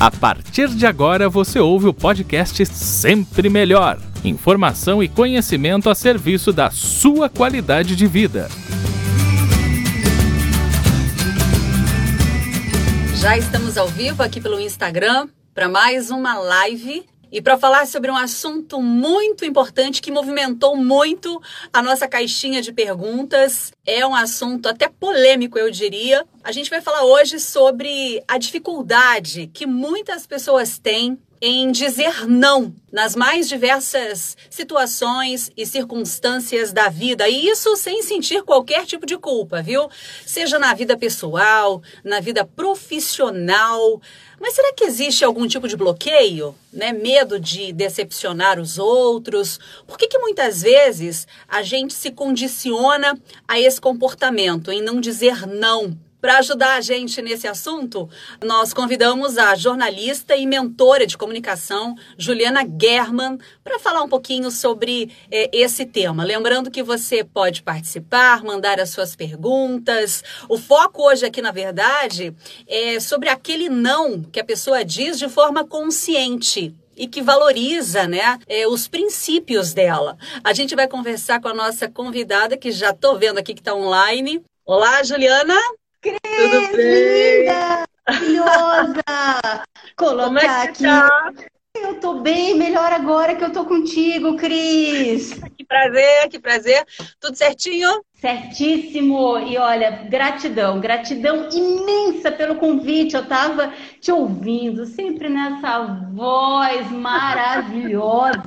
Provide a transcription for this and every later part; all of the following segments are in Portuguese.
A partir de agora você ouve o podcast Sempre Melhor. Informação e conhecimento a serviço da sua qualidade de vida. Já estamos ao vivo aqui pelo Instagram para mais uma live e para falar sobre um assunto muito importante que movimentou muito a nossa caixinha de perguntas, é um assunto até polêmico, eu diria. A gente vai falar hoje sobre a dificuldade que muitas pessoas têm em dizer não nas mais diversas situações e circunstâncias da vida. E isso sem sentir qualquer tipo de culpa, viu? Seja na vida pessoal, na vida profissional. Mas será que existe algum tipo de bloqueio? Né? Medo de decepcionar os outros? Por que, que muitas vezes a gente se condiciona a esse comportamento, em não dizer não para ajudar a gente nesse assunto, nós convidamos a jornalista e mentora de comunicação, Juliana German, para falar um pouquinho sobre eh, esse tema. Lembrando que você pode participar, mandar as suas perguntas. O foco hoje aqui, na verdade, é sobre aquele não que a pessoa diz de forma consciente e que valoriza né, eh, os princípios dela. A gente vai conversar com a nossa convidada, que já estou vendo aqui que está online. Olá, Juliana! Cris, Tudo bem? linda, maravilhosa! Colocar Como é aqui. Tá? Eu tô bem, melhor agora que eu tô contigo, Cris. Que prazer, que prazer. Tudo certinho? Certíssimo. E olha, gratidão, gratidão imensa pelo convite. Eu tava te ouvindo, sempre nessa voz maravilhosa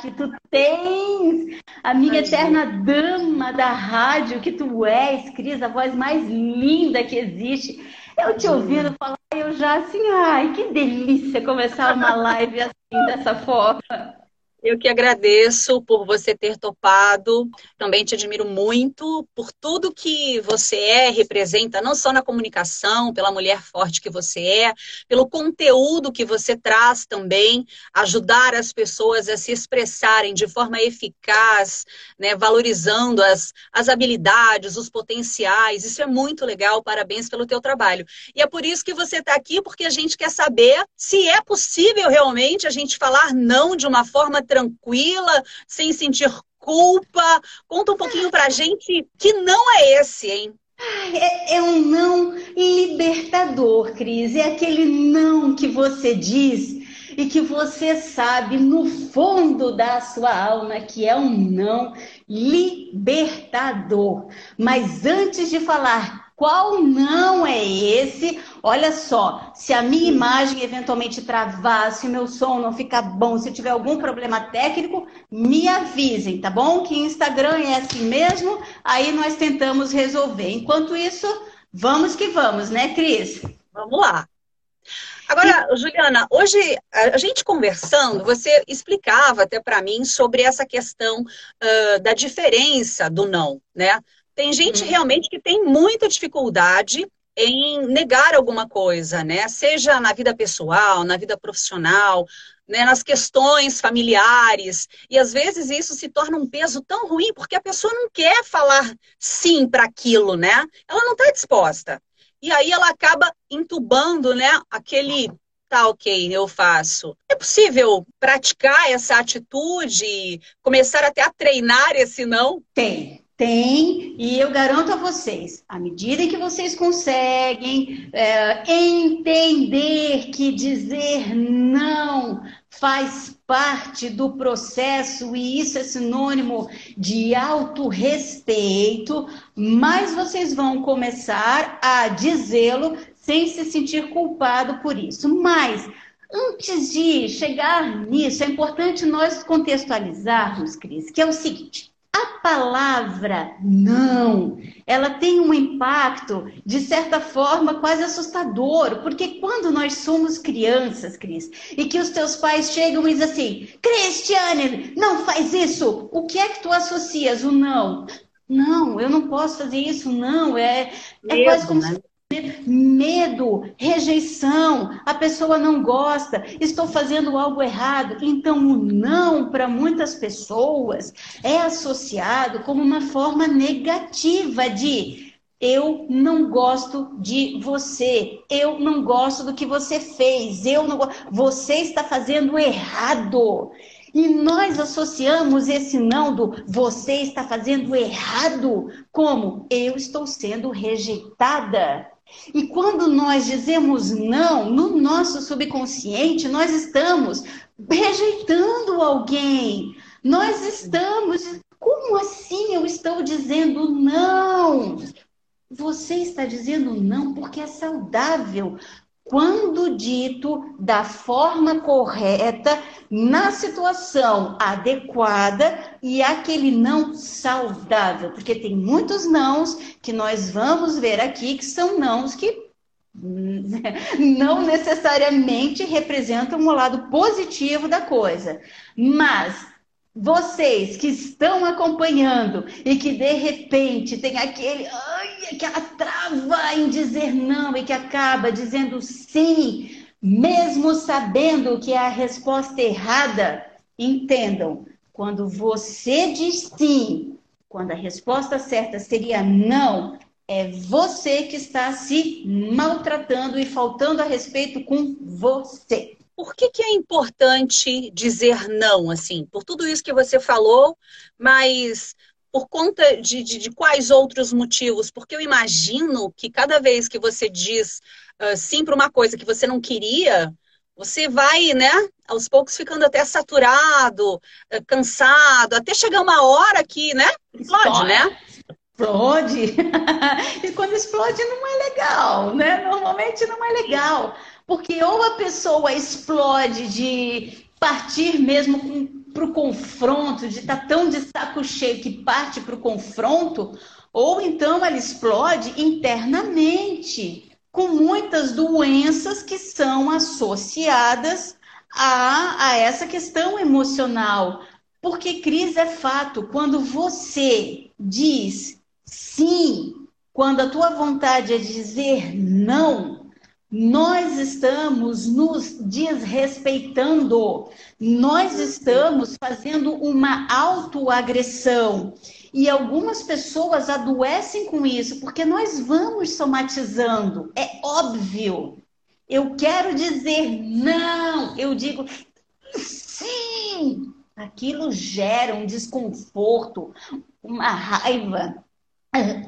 que tu tens. A minha eterna dama da rádio que tu és, Cris, a voz mais linda que existe. Eu te ouvindo falar, eu já assim, ai, que delícia começar uma live assim, dessa forma. Eu que agradeço por você ter topado. Também te admiro muito por tudo que você é, representa, não só na comunicação, pela mulher forte que você é, pelo conteúdo que você traz também, ajudar as pessoas a se expressarem de forma eficaz, né, valorizando as, as habilidades, os potenciais. Isso é muito legal. Parabéns pelo teu trabalho. E é por isso que você está aqui, porque a gente quer saber se é possível realmente a gente falar não de uma forma tranquila, sem sentir culpa. Conta um pouquinho pra gente que não é esse, hein? É, é um não libertador, Cris. É aquele não que você diz e que você sabe no fundo da sua alma que é um não libertador. Mas antes de falar qual não é esse? Olha só, se a minha imagem eventualmente travar, se o meu som não ficar bom, se tiver algum problema técnico, me avisem, tá bom? Que Instagram é assim mesmo, aí nós tentamos resolver. Enquanto isso, vamos que vamos, né, Cris? Vamos lá. Agora, Juliana, hoje a gente conversando, você explicava até para mim sobre essa questão uh, da diferença do não, né? Tem gente uhum. realmente que tem muita dificuldade em negar alguma coisa, né? Seja na vida pessoal, na vida profissional, né? nas questões familiares. E às vezes isso se torna um peso tão ruim porque a pessoa não quer falar sim para aquilo, né? Ela não está disposta. E aí ela acaba entubando, né? Aquele tá ok, eu faço. É possível praticar essa atitude, começar até a treinar esse não? Tem. Tem, e eu garanto a vocês, à medida que vocês conseguem é, entender que dizer não faz parte do processo e isso é sinônimo de autorrespeito, mais vocês vão começar a dizê-lo sem se sentir culpado por isso. Mas antes de chegar nisso, é importante nós contextualizarmos, Cris, que é o seguinte: a palavra não, ela tem um impacto, de certa forma, quase assustador, porque quando nós somos crianças, Cris, e que os teus pais chegam e dizem assim, Cristiane, não faz isso, o que é que tu associas o não? Não, eu não posso fazer isso, não, é, é quase como né? se medo, rejeição, a pessoa não gosta, estou fazendo algo errado. Então, o não para muitas pessoas é associado como uma forma negativa de eu não gosto de você, eu não gosto do que você fez, eu não você está fazendo errado. E nós associamos esse não do você está fazendo errado como eu estou sendo rejeitada. E quando nós dizemos não, no nosso subconsciente, nós estamos rejeitando alguém. Nós estamos. Como assim eu estou dizendo não? Você está dizendo não porque é saudável. Quando dito da forma correta, na situação adequada e aquele não saudável, porque tem muitos nãos que nós vamos ver aqui que são nãos que não necessariamente representam o lado positivo da coisa, mas vocês que estão acompanhando e que de repente tem aquele, ai, aquela trava em dizer não e que acaba dizendo sim, mesmo sabendo que é a resposta errada, entendam, quando você diz sim, quando a resposta certa seria não, é você que está se maltratando e faltando a respeito com você. Por que, que é importante dizer não, assim? Por tudo isso que você falou, mas por conta de, de, de quais outros motivos? Porque eu imagino que cada vez que você diz uh, sim para uma coisa que você não queria, você vai, né, aos poucos ficando até saturado, uh, cansado, até chegar uma hora que, né, explode, né? Explode. e quando explode não é legal, né? Normalmente não é legal. Porque ou a pessoa explode de partir mesmo para o confronto, de estar tá tão de saco cheio que parte para o confronto, ou então ela explode internamente, com muitas doenças que são associadas a, a essa questão emocional. Porque crise é fato. Quando você diz sim, quando a tua vontade é dizer não, nós estamos nos desrespeitando, nós estamos fazendo uma autoagressão. E algumas pessoas adoecem com isso, porque nós vamos somatizando, é óbvio. Eu quero dizer não, eu digo sim. Aquilo gera um desconforto, uma raiva,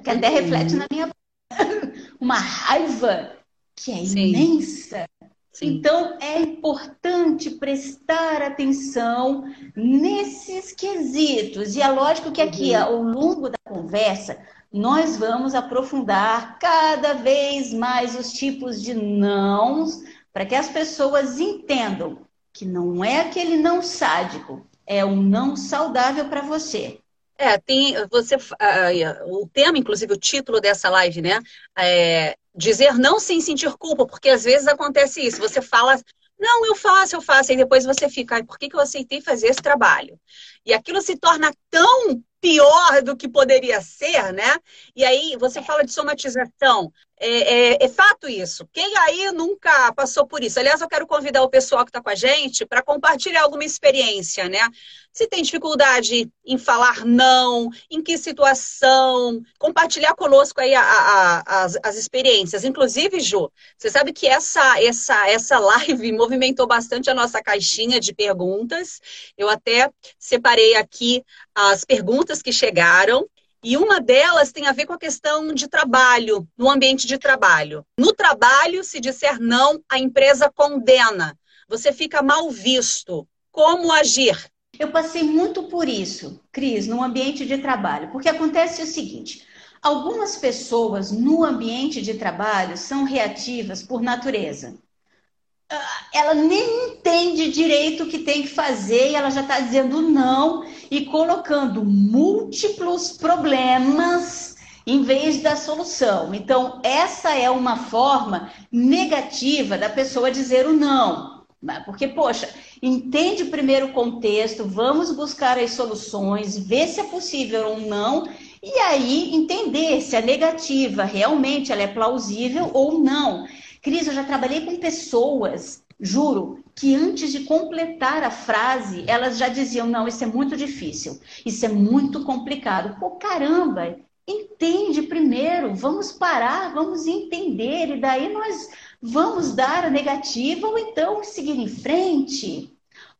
que até reflete na minha. uma raiva que é Sim. imensa. Sim. Então, é importante prestar atenção nesses quesitos. E é lógico que aqui, uhum. ao longo da conversa, nós vamos aprofundar cada vez mais os tipos de nãos, para que as pessoas entendam que não é aquele não sádico, é um não saudável para você. É, tem você uh, o tema, inclusive o título dessa live, né? É, dizer não sem sentir culpa, porque às vezes acontece isso. Você fala, não, eu faço, eu faço, e depois você fica, por que, que eu aceitei fazer esse trabalho? E aquilo se torna tão pior do que poderia ser, né? E aí você fala de somatização. É, é, é, fato isso. Quem aí nunca passou por isso? Aliás, eu quero convidar o pessoal que está com a gente para compartilhar alguma experiência, né? Se tem dificuldade em falar não, em que situação, compartilhar conosco aí a, a, as, as experiências. Inclusive, Ju, você sabe que essa, essa, essa live movimentou bastante a nossa caixinha de perguntas. Eu até separei aqui as perguntas que chegaram e uma delas tem a ver com a questão de trabalho, no ambiente de trabalho. No trabalho, se disser não, a empresa condena. Você fica mal visto. Como agir? Eu passei muito por isso, Cris, no ambiente de trabalho, porque acontece o seguinte: algumas pessoas no ambiente de trabalho são reativas por natureza. Ah, ela nem entende direito o que tem que fazer e ela já está dizendo não e colocando múltiplos problemas em vez da solução. Então, essa é uma forma negativa da pessoa dizer o não. Porque, poxa, entende primeiro o contexto, vamos buscar as soluções, ver se é possível ou não, e aí entender se a negativa realmente ela é plausível ou não. Cris, eu já trabalhei com pessoas, juro, que antes de completar a frase, elas já diziam: não, isso é muito difícil, isso é muito complicado. Pô, caramba, Entende primeiro, vamos parar, vamos entender, e daí nós vamos dar a negativa ou então seguir em frente.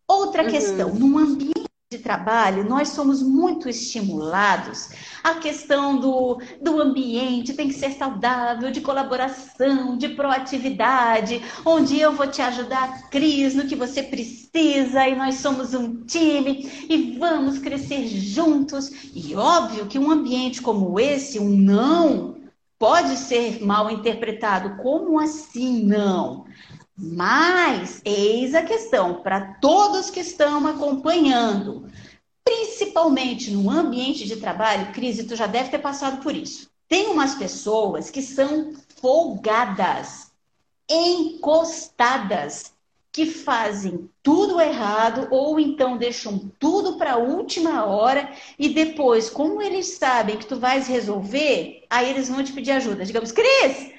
Outra uhum. questão, num ambiente de trabalho, nós somos muito estimulados. A questão do, do ambiente tem que ser saudável, de colaboração, de proatividade, onde eu vou te ajudar, Cris, no que você precisa, e nós somos um time e vamos crescer juntos. E óbvio que um ambiente como esse, um não, pode ser mal interpretado. Como assim não? Mas, eis a questão, para todos que estão acompanhando, principalmente no ambiente de trabalho, Cris, tu já deve ter passado por isso. Tem umas pessoas que são folgadas, encostadas, que fazem tudo errado ou então deixam tudo para a última hora e depois, como eles sabem que tu vais resolver, aí eles vão te pedir ajuda. Digamos, Cris,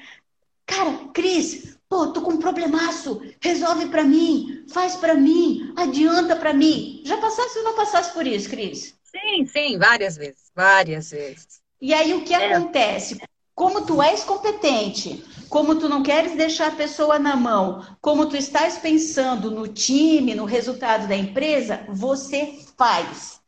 cara, Cris, Pô, tô com um problemaço, resolve para mim, faz para mim, adianta para mim. Já passasse ou não passasse por isso, Cris? Sim, sim, várias vezes, várias vezes. E aí o que é. acontece? Como tu és competente, como tu não queres deixar a pessoa na mão, como tu estás pensando no time, no resultado da empresa, você faz.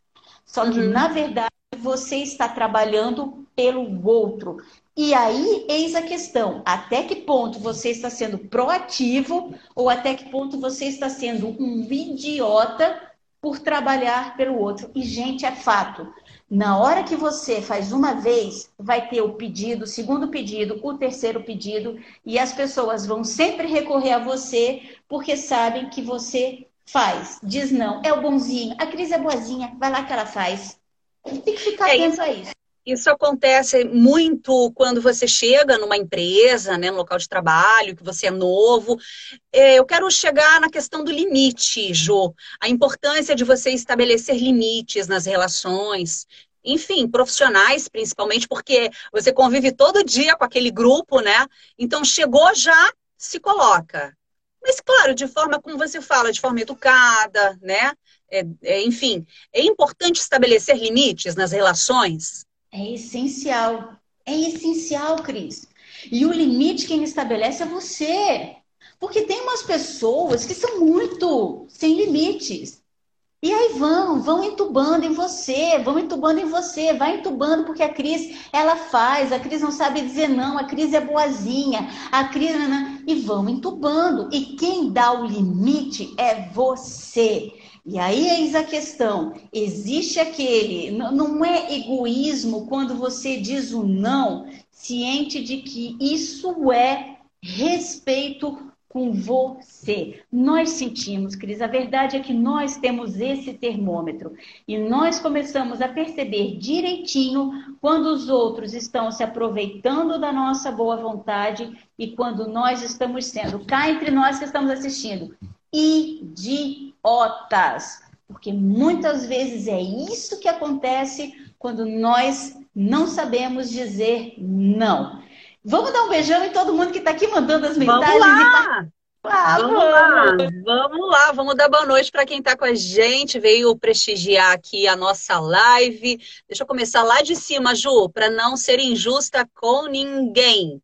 Só que, uhum. na verdade, você está trabalhando pelo outro. E aí, eis a questão: até que ponto você está sendo proativo ou até que ponto você está sendo um idiota por trabalhar pelo outro? E, gente, é fato. Na hora que você faz uma vez, vai ter o pedido, o segundo pedido, o terceiro pedido, e as pessoas vão sempre recorrer a você porque sabem que você faz. Diz não, é o bonzinho, a Cris é boazinha, vai lá que ela faz. Tem que ficar é atento isso. a isso. Isso acontece muito quando você chega numa empresa, né, no local de trabalho, que você é novo. É, eu quero chegar na questão do limite, Jo. A importância de você estabelecer limites nas relações, enfim, profissionais principalmente, porque você convive todo dia com aquele grupo, né? Então chegou já se coloca. Mas claro, de forma como você fala, de forma educada, né? É, é, enfim, é importante estabelecer limites nas relações. É essencial. É essencial, Cris. E o limite quem estabelece é você. Porque tem umas pessoas que são muito sem limites. E aí vão, vão entubando em você, vão entubando em você, vai entubando porque a Cris, ela faz, a Cris não sabe dizer não, a Cris é boazinha, a Cris... E vão entubando. E quem dá o limite é você. E aí eis a questão: existe aquele. Não é egoísmo quando você diz o não, ciente de que isso é respeito com você. Nós sentimos, Cris, a verdade é que nós temos esse termômetro e nós começamos a perceber direitinho quando os outros estão se aproveitando da nossa boa vontade e quando nós estamos sendo, cá entre nós que estamos assistindo, idiotas. Porque muitas vezes é isso que acontece quando nós não sabemos dizer não. Vamos dar um beijão em todo mundo que está aqui mandando as mensagens. Vamos lá! Ah, vamos, vamos lá, vamos lá, vamos dar boa noite para quem está com a gente, veio prestigiar aqui a nossa live. Deixa eu começar lá de cima, Ju, para não ser injusta com ninguém.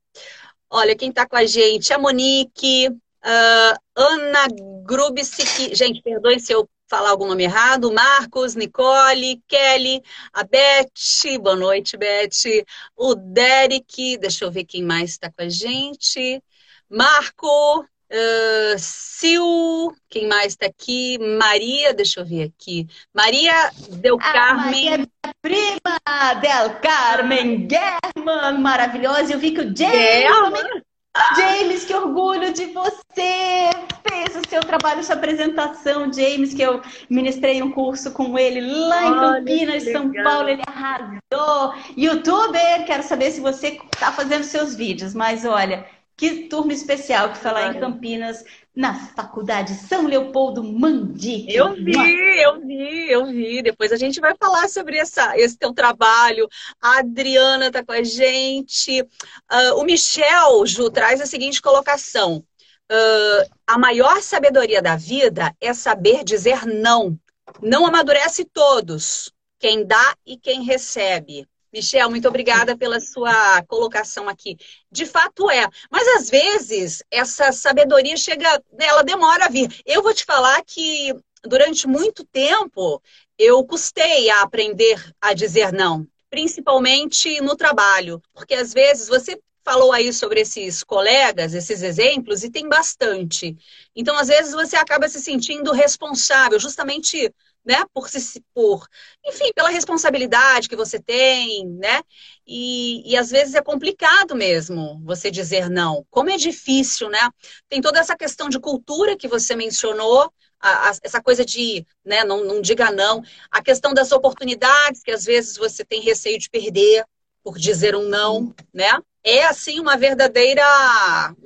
Olha, quem está com a gente, a Monique, uh, Ana Grubsic, gente, perdoem se eu falar algum nome errado, Marcos, Nicole, Kelly, a Beth, boa noite, Beth, o Derek, deixa eu ver quem mais está com a gente, Marco, uh, Sil, quem mais está aqui, Maria, deixa eu ver aqui, Maria Del Carmen. Maria, prima Del Carmen German, maravilhosa, eu vi que o James... James, que orgulho de você! Fez o seu trabalho, sua apresentação, James, que eu ministrei um curso com ele lá em Campinas, São Paulo, ele arrasou. Youtuber, quero saber se você está fazendo seus vídeos, mas olha, que turma especial que foi lá em Campinas na Faculdade São Leopoldo Mandique. Eu vi, eu vi, eu vi. Depois a gente vai falar sobre essa, esse teu trabalho. A Adriana está com a gente. Uh, o Michel, Ju, traz a seguinte colocação. Uh, a maior sabedoria da vida é saber dizer não. Não amadurece todos, quem dá e quem recebe. Michel, muito obrigada pela sua colocação aqui. De fato é, mas às vezes essa sabedoria chega, ela demora a vir. Eu vou te falar que durante muito tempo eu custei a aprender a dizer não, principalmente no trabalho, porque às vezes você falou aí sobre esses colegas, esses exemplos, e tem bastante. Então, às vezes, você acaba se sentindo responsável, justamente né? Por, se, por, enfim, pela responsabilidade que você tem, né? E, e às vezes é complicado mesmo você dizer não. Como é difícil, né? Tem toda essa questão de cultura que você mencionou, a, a, essa coisa de, né, não, não diga não. A questão das oportunidades, que às vezes você tem receio de perder por dizer um não, né? É assim uma verdadeira.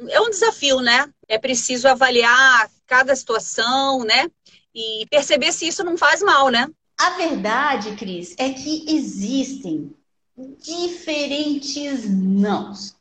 É um desafio, né? É preciso avaliar cada situação, né? E perceber se isso não faz mal, né? A verdade, Cris, é que existem diferentes nãos.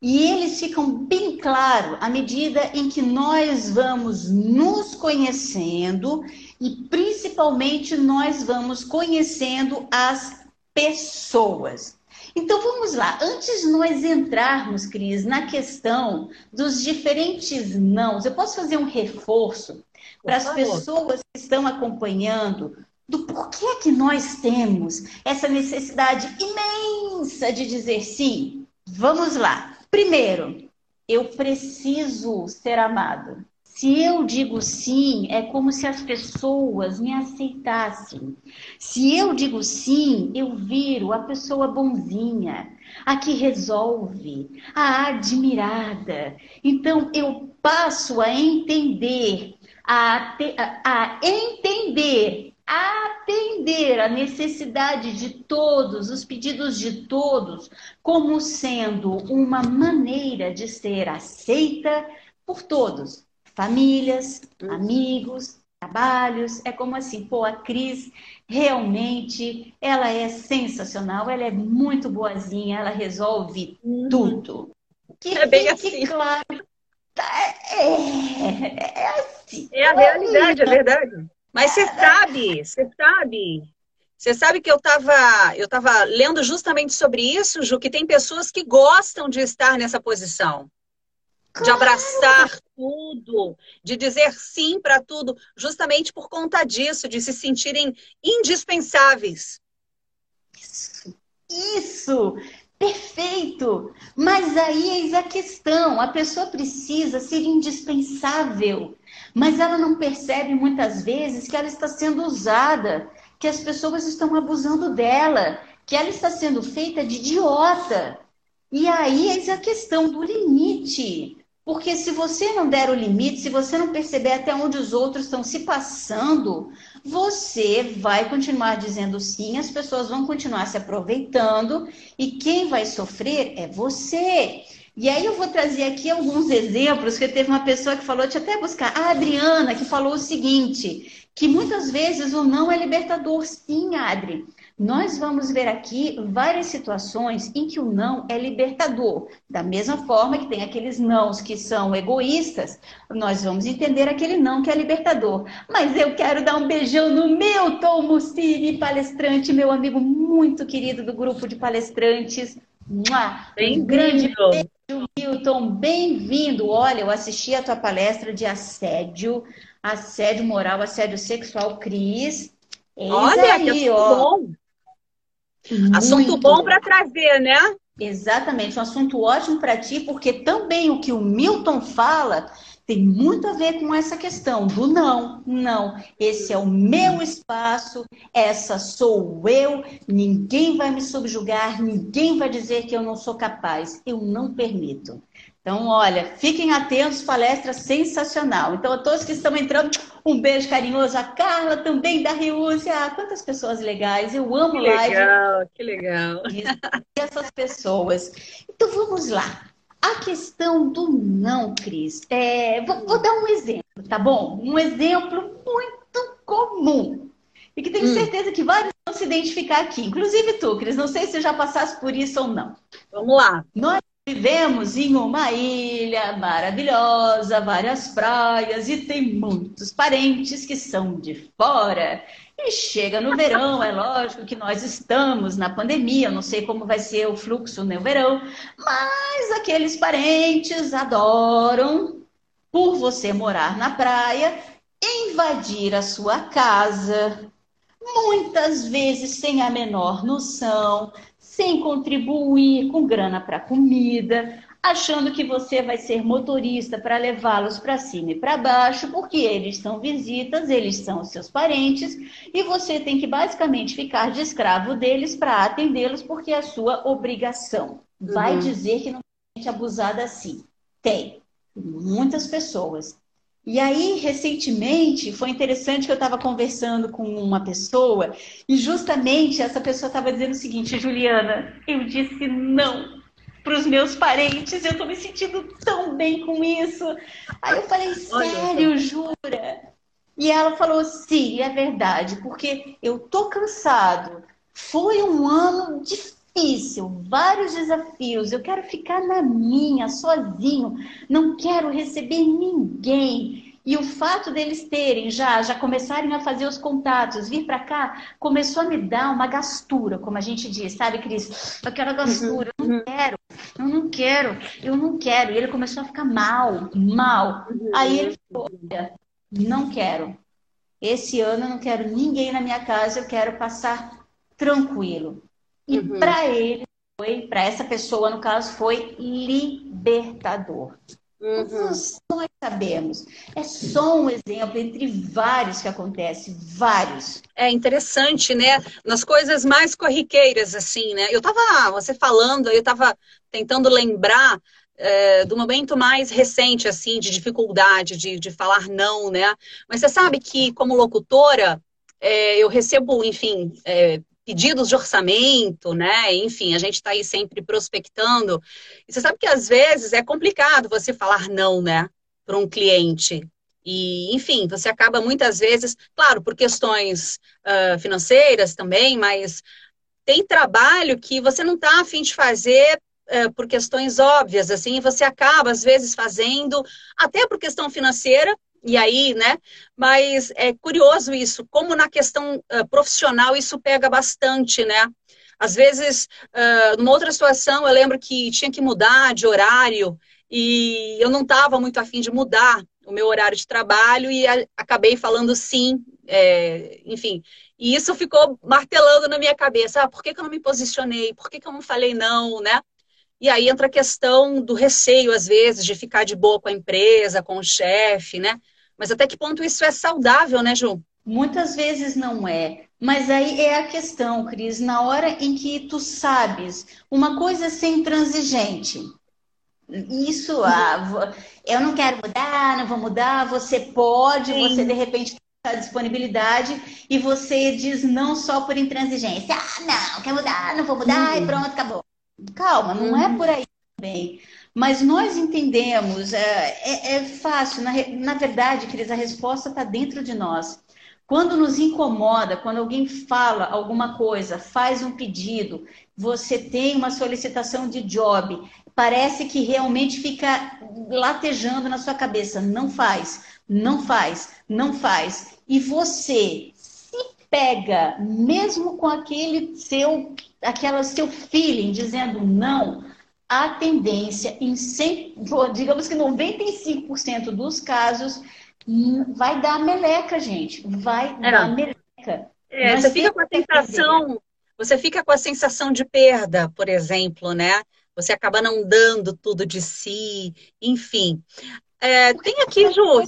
E eles ficam bem claros à medida em que nós vamos nos conhecendo e principalmente nós vamos conhecendo as pessoas. Então vamos lá, antes nós entrarmos, Cris, na questão dos diferentes nãos, eu posso fazer um reforço para as pessoas que estão acompanhando do porquê que nós temos essa necessidade imensa de dizer sim. Vamos lá. Primeiro, eu preciso ser amado. Se eu digo sim, é como se as pessoas me aceitassem. Se eu digo sim, eu viro a pessoa bonzinha, a que resolve, a admirada. Então eu passo a entender a, a, entender, a atender a necessidade de todos, os pedidos de todos, como sendo uma maneira de ser aceita por todos, famílias, uhum. amigos, trabalhos. É como assim, pô, a Cris realmente ela é sensacional, ela é muito boazinha, ela resolve uhum. tudo. Que é bem assim. claro é, é assim. É a realidade, é verdade. Mas você sabe, você sabe, você sabe que eu estava eu tava lendo justamente sobre isso, Ju, que tem pessoas que gostam de estar nessa posição. De abraçar tudo, de dizer sim para tudo, justamente por conta disso, de se sentirem indispensáveis. Isso, isso. Perfeito! Mas aí eis a questão: a pessoa precisa ser indispensável, mas ela não percebe muitas vezes que ela está sendo usada, que as pessoas estão abusando dela, que ela está sendo feita de idiota. E aí eis a questão do limite. Porque se você não der o limite, se você não perceber até onde os outros estão se passando, você vai continuar dizendo sim, as pessoas vão continuar se aproveitando e quem vai sofrer é você. E aí eu vou trazer aqui alguns exemplos, que teve uma pessoa que falou, deixa eu até buscar, a Adriana, que falou o seguinte, que muitas vezes o não é libertador. Sim, Adri, nós vamos ver aqui várias situações em que o não é libertador. Da mesma forma que tem aqueles nãos que são egoístas, nós vamos entender aquele não que é libertador. Mas eu quero dar um beijão no Milton Mussini, palestrante, meu amigo muito querido do grupo de palestrantes. Um grande beijo, Milton. Bem-vindo. Olha, eu assisti a tua palestra de assédio, assédio moral, assédio sexual, Cris. Eis Olha, aí, que ó. bom. Muito assunto bom para trazer, né? Exatamente, um assunto ótimo para ti, porque também o que o Milton fala tem muito a ver com essa questão do não, não. Esse é o meu espaço, essa sou eu, ninguém vai me subjugar, ninguém vai dizer que eu não sou capaz. Eu não permito. Então, olha, fiquem atentos, palestra sensacional. Então, a todos que estão entrando, um beijo carinhoso. A Carla também da Reúse. Ah, quantas pessoas legais. Eu amo que live. Legal, que legal. E essas pessoas. Então, vamos lá. A questão do não, Cris. É, vou, vou, dar um exemplo, tá bom? Um exemplo muito comum. E que tenho hum. certeza que vários vão se identificar aqui. Inclusive tu, Cris. Não sei se já passaste por isso ou não. Vamos lá. Nós Vivemos em uma ilha maravilhosa, várias praias e tem muitos parentes que são de fora. E chega no verão, é lógico que nós estamos na pandemia, não sei como vai ser o fluxo no verão, mas aqueles parentes adoram, por você morar na praia, invadir a sua casa, muitas vezes sem a menor noção, sem contribuir com grana para comida, achando que você vai ser motorista para levá-los para cima e para baixo, porque eles são visitas, eles são seus parentes, e você tem que basicamente ficar de escravo deles para atendê-los, porque é a sua obrigação. Vai uhum. dizer que não tem gente abusada assim. Tem. Muitas pessoas. E aí, recentemente, foi interessante que eu estava conversando com uma pessoa, e justamente essa pessoa estava dizendo o seguinte, Juliana, eu disse não para os meus parentes, eu estou me sentindo tão bem com isso. Aí eu falei, sério, jura? E ela falou, sim, é verdade, porque eu tô cansado. Foi um ano difícil, vários desafios. Eu quero ficar na minha, sozinho. Não quero receber ninguém. E o fato deles terem já, já começarem a fazer os contatos, vir para cá, começou a me dar uma gastura, como a gente diz, sabe, Cris? Aquela uhum, gastura, eu não uhum. quero, eu não quero, eu não quero. E ele começou a ficar mal, mal. Aí ele falou: olha, não quero. Esse ano eu não quero ninguém na minha casa, eu quero passar tranquilo. E uhum. para ele foi, para essa pessoa, no caso, foi libertador. Uhum. Nós sabemos. É só um exemplo entre vários que acontecem, vários. É interessante, né? Nas coisas mais corriqueiras, assim, né? Eu tava, você falando, eu tava tentando lembrar é, do momento mais recente, assim, de dificuldade de, de falar não, né? Mas você sabe que, como locutora, é, eu recebo, enfim, é, pedidos de orçamento, né? Enfim, a gente está aí sempre prospectando. E você sabe que às vezes é complicado você falar não, né, para um cliente. E, enfim, você acaba muitas vezes, claro, por questões uh, financeiras também, mas tem trabalho que você não está afim de fazer uh, por questões óbvias, assim, você acaba, às vezes, fazendo, até por questão financeira, e aí, né? Mas é curioso isso, como na questão uh, profissional isso pega bastante, né? Às vezes, uh, numa outra situação, eu lembro que tinha que mudar de horário e eu não estava muito afim de mudar o meu horário de trabalho e a, acabei falando sim, é, enfim. E isso ficou martelando na minha cabeça. Ah, por que, que eu não me posicionei? Por que, que eu não falei não, né? E aí entra a questão do receio, às vezes, de ficar de boa com a empresa, com o chefe, né? Mas até que ponto isso é saudável, né, Ju? Muitas vezes não é. Mas aí é a questão, Cris, na hora em que tu sabes uma coisa é ser intransigente. Isso, ah, eu não quero mudar, não vou mudar, você pode, Sim. você de repente a disponibilidade e você diz não só por intransigência. Ah, não, quer mudar, não vou mudar e pronto, acabou. Calma, não é por aí também. Mas nós entendemos, é, é, é fácil, na, na verdade, Cris, a resposta está dentro de nós. Quando nos incomoda, quando alguém fala alguma coisa, faz um pedido, você tem uma solicitação de job, parece que realmente fica latejando na sua cabeça. Não faz, não faz, não faz. E você se pega, mesmo com aquele seu, aquela seu feeling dizendo não, a tendência em 100, digamos que 95% dos casos hum, vai dar meleca, gente. Vai é. dar meleca. É, você fica com a sensação, você fica com a sensação de perda, por exemplo, né? Você acaba não dando tudo de si, enfim. É, tem aqui, Ju.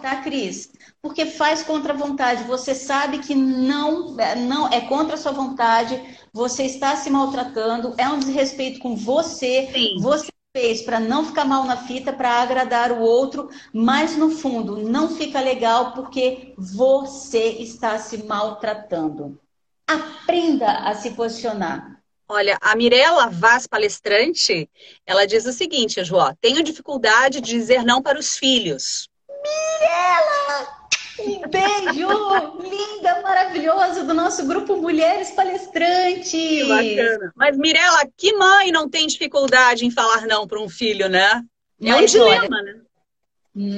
Tá, Cris? Porque faz contra a vontade. Você sabe que não, é, não é contra a sua vontade, você está se maltratando, é um desrespeito com você, Sim. você fez para não ficar mal na fita, para agradar o outro, mas no fundo não fica legal porque você está se maltratando. Aprenda a se posicionar. Olha, a Mirella Vaz, palestrante, ela diz o seguinte, João, tenho dificuldade de dizer não para os filhos. Mirella! Um beijo linda, maravilhosa do nosso grupo Mulheres Palestrantes. Que bacana. Mas, Mirella, que mãe não tem dificuldade em falar não para um filho, né? É mas, um dilema, olha, né?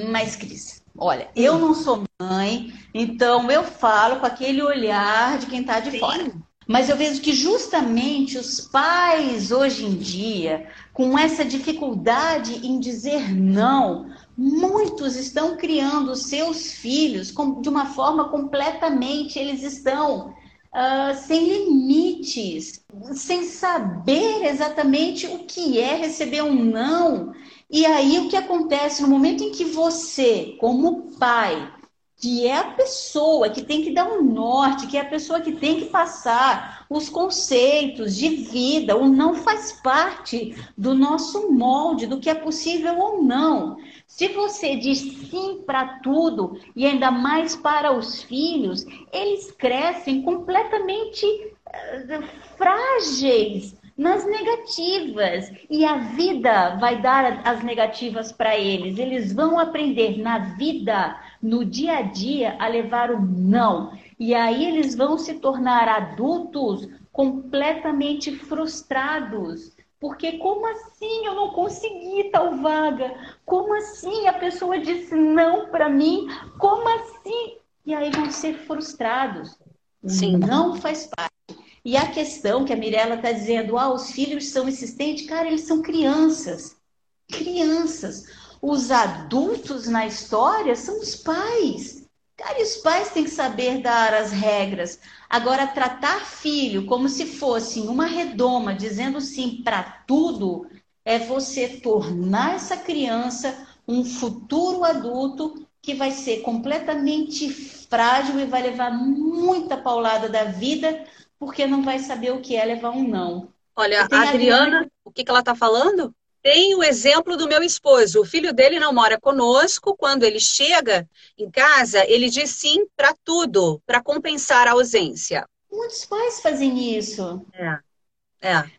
Mas, Cris, Olha, eu não sou mãe, então eu falo com aquele olhar de quem está de Sim. fora. Mas eu vejo que justamente os pais hoje em dia, com essa dificuldade em dizer não, muitos estão criando seus filhos de uma forma completamente, eles estão uh, sem limites, sem saber exatamente o que é receber um não. E aí o que acontece no momento em que você, como pai, que é a pessoa que tem que dar um norte, que é a pessoa que tem que passar os conceitos de vida. O não faz parte do nosso molde, do que é possível ou não. Se você diz sim para tudo, e ainda mais para os filhos, eles crescem completamente uh, frágeis nas negativas. E a vida vai dar as negativas para eles. Eles vão aprender na vida, no dia a dia, a levar o não. E aí eles vão se tornar adultos completamente frustrados. Porque como assim eu não consegui tal vaga? Como assim a pessoa disse não para mim? Como assim? E aí vão ser frustrados. Sim. Não faz parte. E a questão que a Mirella está dizendo, ah, os filhos são insistentes, cara, eles são crianças. Crianças. Os adultos na história são os pais. Cara, e os pais têm que saber dar as regras. Agora, tratar filho como se fosse uma redoma, dizendo sim para tudo, é você tornar essa criança um futuro adulto que vai ser completamente frágil e vai levar muita paulada da vida porque não vai saber o que é levar um não. Olha, a Adriana, Adriana, o que, que ela está falando? Tem o exemplo do meu esposo. O filho dele não mora conosco. Quando ele chega em casa, ele diz sim para tudo, para compensar a ausência. Muitos pais fazem isso. É. é.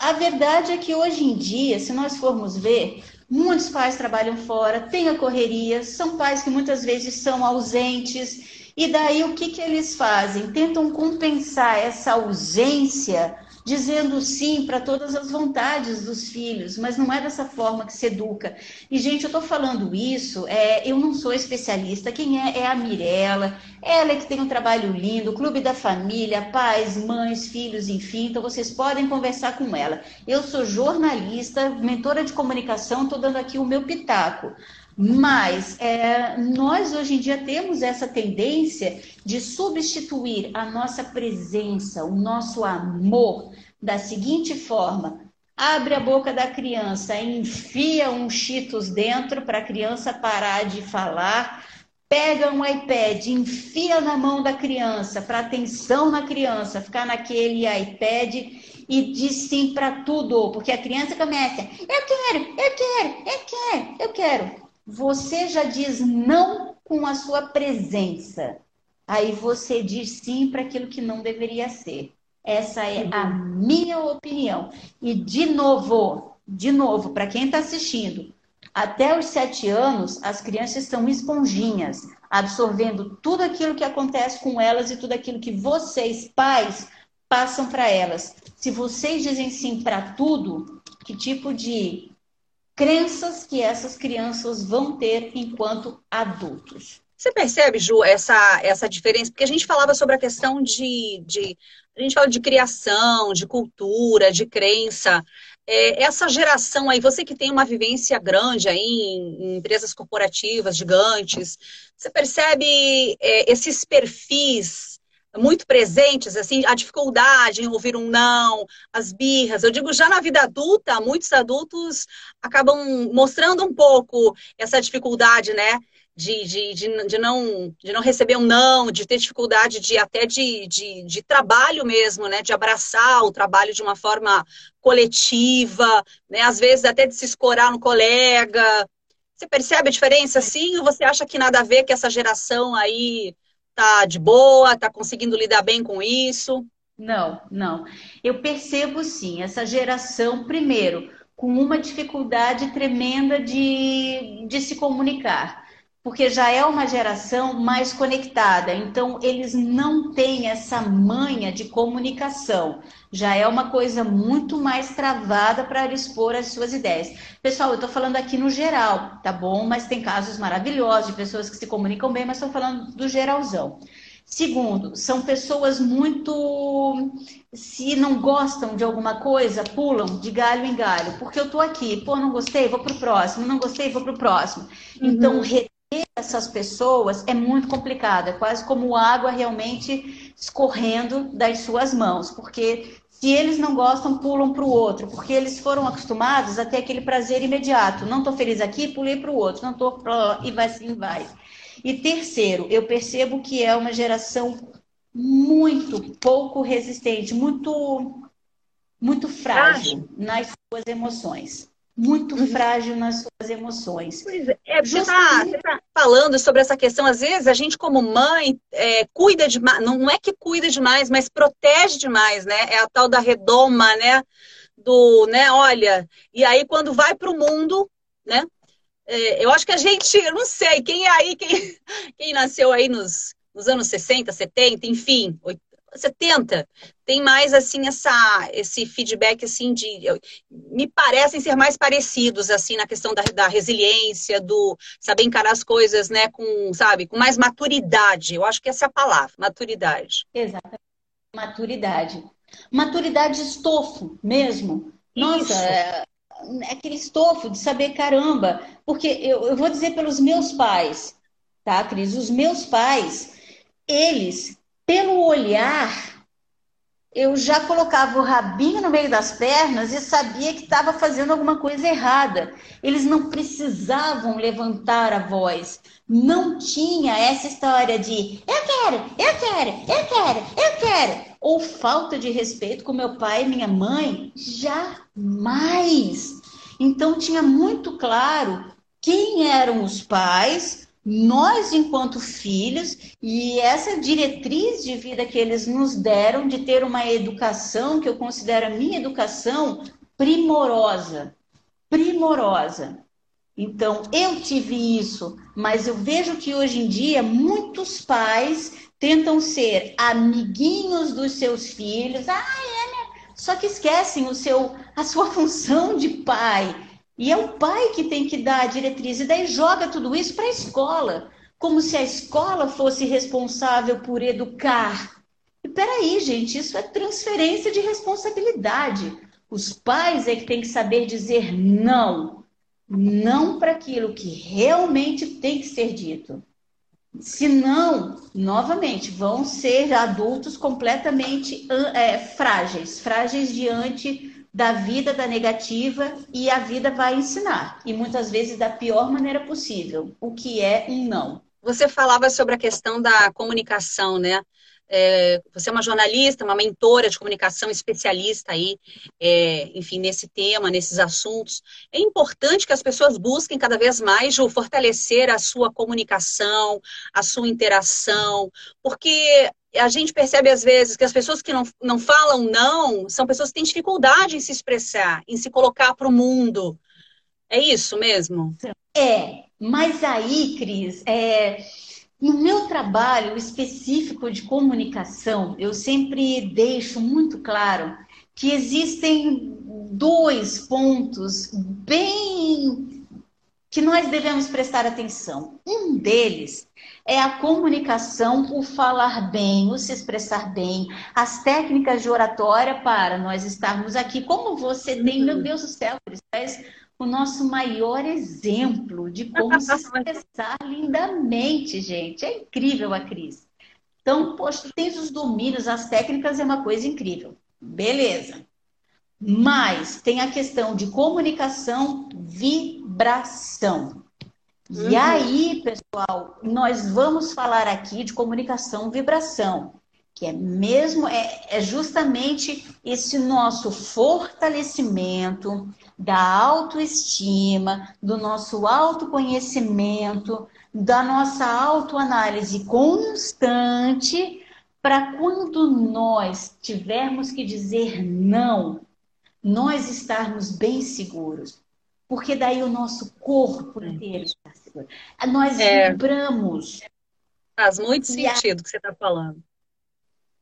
A verdade é que hoje em dia, se nós formos ver, muitos pais trabalham fora, têm a correria, são pais que muitas vezes são ausentes e daí o que, que eles fazem? Tentam compensar essa ausência dizendo sim para todas as vontades dos filhos, mas não é dessa forma que se educa. E, gente, eu estou falando isso, é, eu não sou especialista, quem é é a Mirella, ela é que tem um trabalho lindo, Clube da Família, pais, mães, filhos, enfim, então vocês podem conversar com ela. Eu sou jornalista, mentora de comunicação, estou dando aqui o meu pitaco. Mas é, nós hoje em dia temos essa tendência de substituir a nossa presença, o nosso amor, da seguinte forma: abre a boca da criança, enfia um cheetos dentro para a criança parar de falar, pega um iPad, enfia na mão da criança, para atenção na criança, ficar naquele iPad e diz sim para tudo, porque a criança começa: eu quero, eu quero, eu quero, eu quero você já diz não com a sua presença. Aí você diz sim para aquilo que não deveria ser. Essa é a minha opinião. E de novo, de novo, para quem está assistindo, até os sete anos, as crianças são esponjinhas, absorvendo tudo aquilo que acontece com elas e tudo aquilo que vocês, pais, passam para elas. Se vocês dizem sim para tudo, que tipo de crenças que essas crianças vão ter enquanto adultos. Você percebe, Ju, essa, essa diferença? Porque a gente falava sobre a questão de, de. A gente fala de criação, de cultura, de crença. É, essa geração aí, você que tem uma vivência grande aí em, em empresas corporativas gigantes, você percebe é, esses perfis muito presentes, assim, a dificuldade em ouvir um não, as birras. Eu digo, já na vida adulta, muitos adultos acabam mostrando um pouco essa dificuldade, né? De, de, de, de, não, de não receber um não, de ter dificuldade de até de, de, de trabalho mesmo, né? De abraçar o trabalho de uma forma coletiva, né? Às vezes até de se escorar no colega. Você percebe a diferença assim? Ou você acha que nada a ver que essa geração aí tá de boa, tá conseguindo lidar bem com isso? Não, não. Eu percebo sim, essa geração, primeiro, com uma dificuldade tremenda de, de se comunicar. Porque já é uma geração mais conectada, então eles não têm essa manha de comunicação. Já é uma coisa muito mais travada para expor as suas ideias. Pessoal, eu estou falando aqui no geral, tá bom? Mas tem casos maravilhosos de pessoas que se comunicam bem, mas estou falando do geralzão. Segundo, são pessoas muito. Se não gostam de alguma coisa, pulam de galho em galho. Porque eu tô aqui, pô, não gostei, vou pro próximo, não gostei, vou pro próximo. Então, uhum. Então, essas pessoas é muito complicado. É quase como água realmente escorrendo das suas mãos. Porque se eles não gostam, pulam para o outro, porque eles foram acostumados a ter aquele prazer imediato. Não estou feliz aqui, pulei para o outro. Não estou e vai assim vai. E terceiro, eu percebo que é uma geração muito pouco resistente, muito muito frágil nas suas emoções. Muito uhum. frágil nas suas emoções. Pois é, é você está tá falando sobre essa questão. Às vezes a gente, como mãe, é, cuida demais, não, não é que cuida demais, mas protege demais, né? É a tal da redoma, né? Do, né, olha, e aí quando vai para o mundo, né? É, eu acho que a gente, eu não sei, quem é aí, quem, quem nasceu aí nos, nos anos 60, 70, enfim, 70, tem mais assim essa esse feedback assim de me parecem ser mais parecidos assim na questão da, da resiliência, do saber encarar as coisas, né, com, sabe, com mais maturidade. Eu acho que essa é a palavra, maturidade. Exatamente. Maturidade. Maturidade estofo mesmo. Nossa, é, aquele estofo de saber, caramba, porque eu, eu vou dizer pelos meus pais, tá, Cris? Os meus pais, eles, pelo olhar, eu já colocava o rabinho no meio das pernas e sabia que estava fazendo alguma coisa errada. Eles não precisavam levantar a voz. Não tinha essa história de eu quero, eu quero, eu quero, eu quero. Ou falta de respeito com meu pai e minha mãe. Jamais. Então tinha muito claro quem eram os pais, nós enquanto filhos e essa diretriz de vida que eles nos deram de ter uma educação que eu considero a minha educação primorosa, primorosa. Então, eu tive isso, mas eu vejo que hoje em dia muitos pais tentam ser amiguinhos dos seus filhos. Ah, é, né? Só que esquecem o seu a sua função de pai e é o pai que tem que dar a diretriz, e daí joga tudo isso para a escola, como se a escola fosse responsável por educar. E peraí, gente, isso é transferência de responsabilidade. Os pais é que têm que saber dizer não. Não para aquilo que realmente tem que ser dito. Senão, novamente, vão ser adultos completamente é, frágeis frágeis diante da vida da negativa e a vida vai ensinar. E muitas vezes da pior maneira possível, o que é um não. Você falava sobre a questão da comunicação, né? É, você é uma jornalista, uma mentora de comunicação, especialista aí, é, enfim, nesse tema, nesses assuntos. É importante que as pessoas busquem cada vez mais, fortalecer a sua comunicação, a sua interação, porque a gente percebe às vezes que as pessoas que não, não falam não são pessoas que têm dificuldade em se expressar, em se colocar para o mundo. É isso mesmo? É, mas aí, Cris, é, no meu trabalho específico de comunicação, eu sempre deixo muito claro que existem dois pontos bem que nós devemos prestar atenção. Um deles é a comunicação, o falar bem, o se expressar bem, as técnicas de oratória para nós estarmos aqui. Como você tem, meu Deus do céu, Cris, o nosso maior exemplo de como se expressar lindamente, gente. É incrível a Cris. Então, poxa, tens os domínios, as técnicas é uma coisa incrível. Beleza. Mas tem a questão de comunicação, vibração. Uhum. E aí, pessoal, nós vamos falar aqui de comunicação vibração, que é mesmo é, é justamente esse nosso fortalecimento da autoestima, do nosso autoconhecimento, da nossa autoanálise constante, para quando nós tivermos que dizer não, nós estarmos bem seguros. Porque daí o nosso corpo inteiro está seguro. Nós é. vibramos. Faz muito sentido o que você está falando.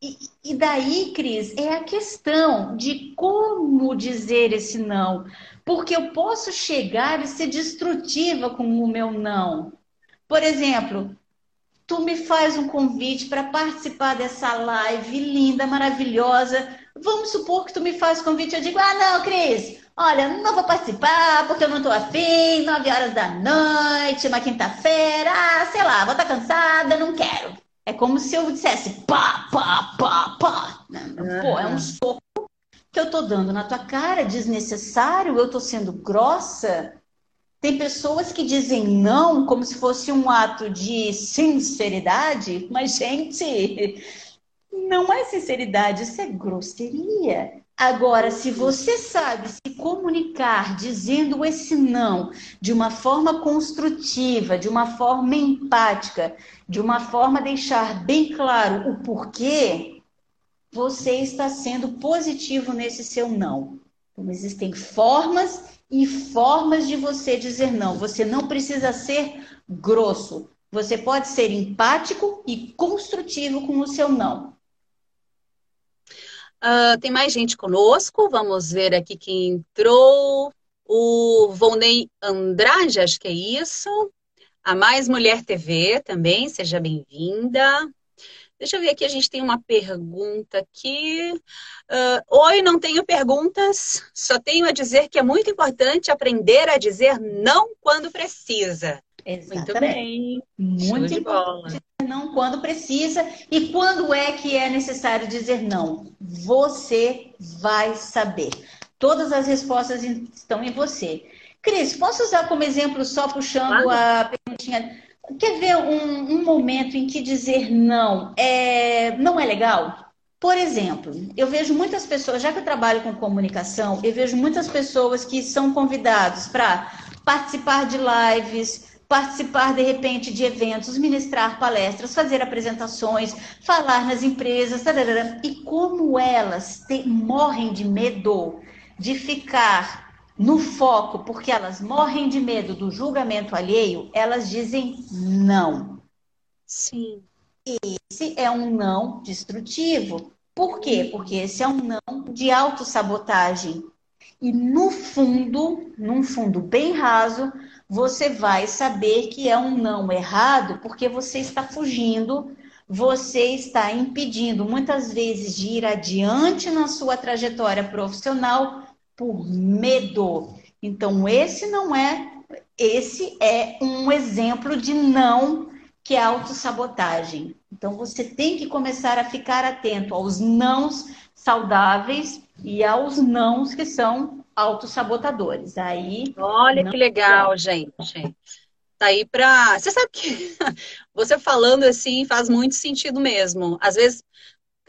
E, e, daí, Cris, é a questão de como dizer esse não. Porque eu posso chegar e ser destrutiva com o meu não. Por exemplo, tu me faz um convite para participar dessa live linda, maravilhosa. Vamos supor que tu me faz convite, eu digo, ah, não, Cris, olha, não vou participar porque eu não estou afim, nove horas da noite, uma quinta-feira, ah, sei lá, vou estar tá cansada, não quero. É como se eu dissesse pá, pá, pá, pá. Pô, é um soco que eu tô dando na tua cara, desnecessário, eu tô sendo grossa. Tem pessoas que dizem não como se fosse um ato de sinceridade, mas, gente, não é sinceridade, isso é grosseria. Agora, se você sabe se comunicar dizendo esse não de uma forma construtiva, de uma forma empática, de uma forma deixar bem claro o porquê, você está sendo positivo nesse seu não. Então, existem formas e formas de você dizer não. Você não precisa ser grosso. Você pode ser empático e construtivo com o seu não. Uh, tem mais gente conosco. Vamos ver aqui quem entrou. O Volney Andrade, acho que é isso. A Mais Mulher TV também, seja bem-vinda. Deixa eu ver aqui, a gente tem uma pergunta aqui. Uh, Oi, não tenho perguntas, só tenho a dizer que é muito importante aprender a dizer não quando precisa. Exatamente. Muito bem. Muito importante não quando precisa e quando é que é necessário dizer não. Você vai saber. Todas as respostas estão em você. Cris, posso usar como exemplo, só puxando claro. a perguntinha Quer ver um, um momento em que dizer não é, não é legal? Por exemplo, eu vejo muitas pessoas, já que eu trabalho com comunicação, eu vejo muitas pessoas que são convidados para participar de lives, participar de repente de eventos, ministrar palestras, fazer apresentações, falar nas empresas, e como elas te, morrem de medo de ficar no foco, porque elas morrem de medo do julgamento alheio, elas dizem não. Sim. Esse é um não destrutivo. Por quê? Porque esse é um não de autossabotagem. E no fundo, num fundo bem raso, você vai saber que é um não errado porque você está fugindo, você está impedindo muitas vezes de ir adiante na sua trajetória profissional por medo. Então, esse não é, esse é um exemplo de não que é autossabotagem. Então, você tem que começar a ficar atento aos nãos saudáveis e aos nãos que são autossabotadores. Aí. Olha que legal, gente. Tá aí para. Você sabe que você falando assim faz muito sentido mesmo. Às vezes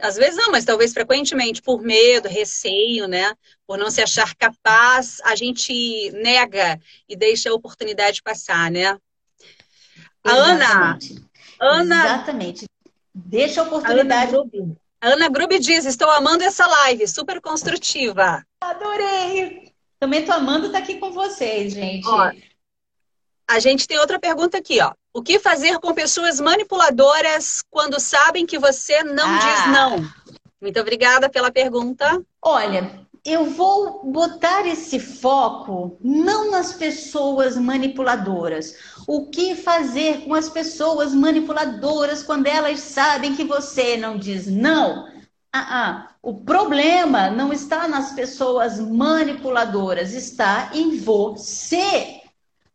às vezes não, mas talvez frequentemente por medo, receio, né? Por não se achar capaz, a gente nega e deixa a oportunidade passar, né? A Ana. Ana. Exatamente. Deixa a oportunidade. A Ana Grube diz: Estou amando essa live, super construtiva. Adorei. Também tô amando estar aqui com vocês, gente. Ó, a gente tem outra pergunta aqui, ó. O que fazer com pessoas manipuladoras quando sabem que você não ah. diz não? Muito obrigada pela pergunta. Olha, eu vou botar esse foco não nas pessoas manipuladoras. O que fazer com as pessoas manipuladoras quando elas sabem que você não diz não? Ah, ah. O problema não está nas pessoas manipuladoras, está em você.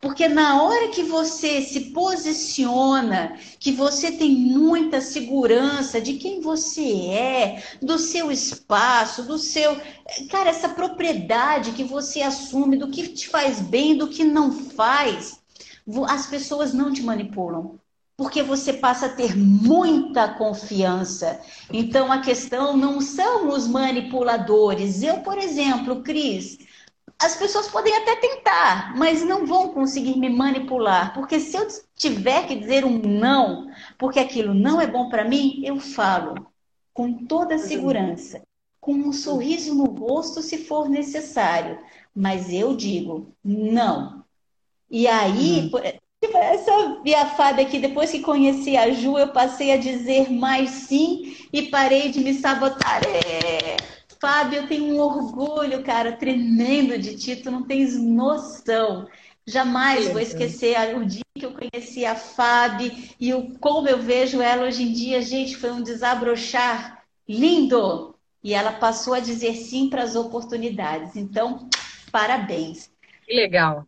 Porque na hora que você se posiciona, que você tem muita segurança de quem você é, do seu espaço, do seu. Cara, essa propriedade que você assume do que te faz bem, do que não faz, as pessoas não te manipulam. Porque você passa a ter muita confiança. Então a questão não são os manipuladores. Eu, por exemplo, Cris, as pessoas podem até tentar, mas não vão conseguir me manipular, porque se eu tiver que dizer um não, porque aquilo não é bom para mim, eu falo com toda segurança, com um sorriso no rosto se for necessário. mas eu digo não. E aí, uhum. Tipo, essa minha fada aqui, depois que conheci a Ju, eu passei a dizer mais sim e parei de me sabotar. É, Fábio, eu tenho um orgulho, cara, tremendo de ti, tu não tens noção. Jamais vou esquecer o dia que eu conheci a Fábio e o como eu vejo ela hoje em dia. Gente, foi um desabrochar lindo. E ela passou a dizer sim para as oportunidades. Então, parabéns. Que legal.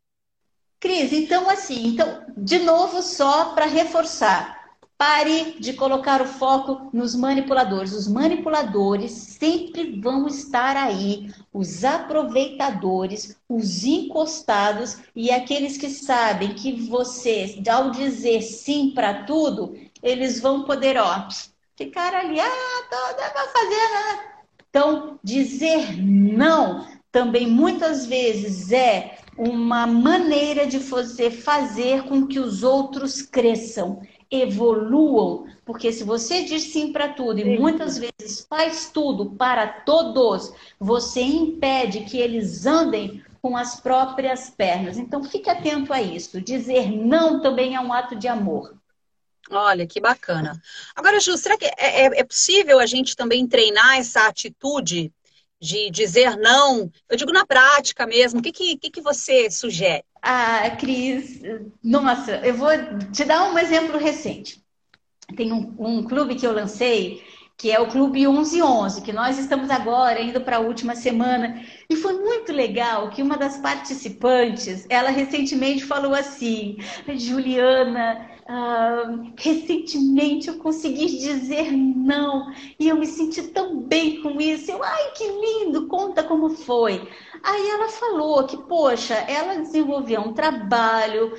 Cris, então assim, então, de novo, só para reforçar. Pare de colocar o foco nos manipuladores. Os manipuladores sempre vão estar aí, os aproveitadores, os encostados e aqueles que sabem que você, ao dizer sim para tudo, eles vão poder, ó, ficar ali, ah, toda vai fazer, né? Então, dizer não também muitas vezes é uma maneira de você fazer com que os outros cresçam, evoluam, porque se você diz sim para tudo e muitas vezes faz tudo para todos, você impede que eles andem com as próprias pernas. Então fique atento a isso. Dizer não também é um ato de amor. Olha, que bacana. Agora, Ju, será que é, é, é possível a gente também treinar essa atitude de dizer não? Eu digo na prática mesmo. O que, que, que você sugere? Ah, Cris, nossa, eu vou te dar um exemplo recente. Tem um, um clube que eu lancei, que é o Clube 1111, que nós estamos agora indo para a última semana. E foi muito legal que uma das participantes, ela recentemente falou assim, Juliana, Uh, recentemente eu consegui dizer não e eu me senti tão bem com isso. Eu, ai, que lindo, conta como foi. Aí ela falou que, poxa, ela desenvolveu um trabalho,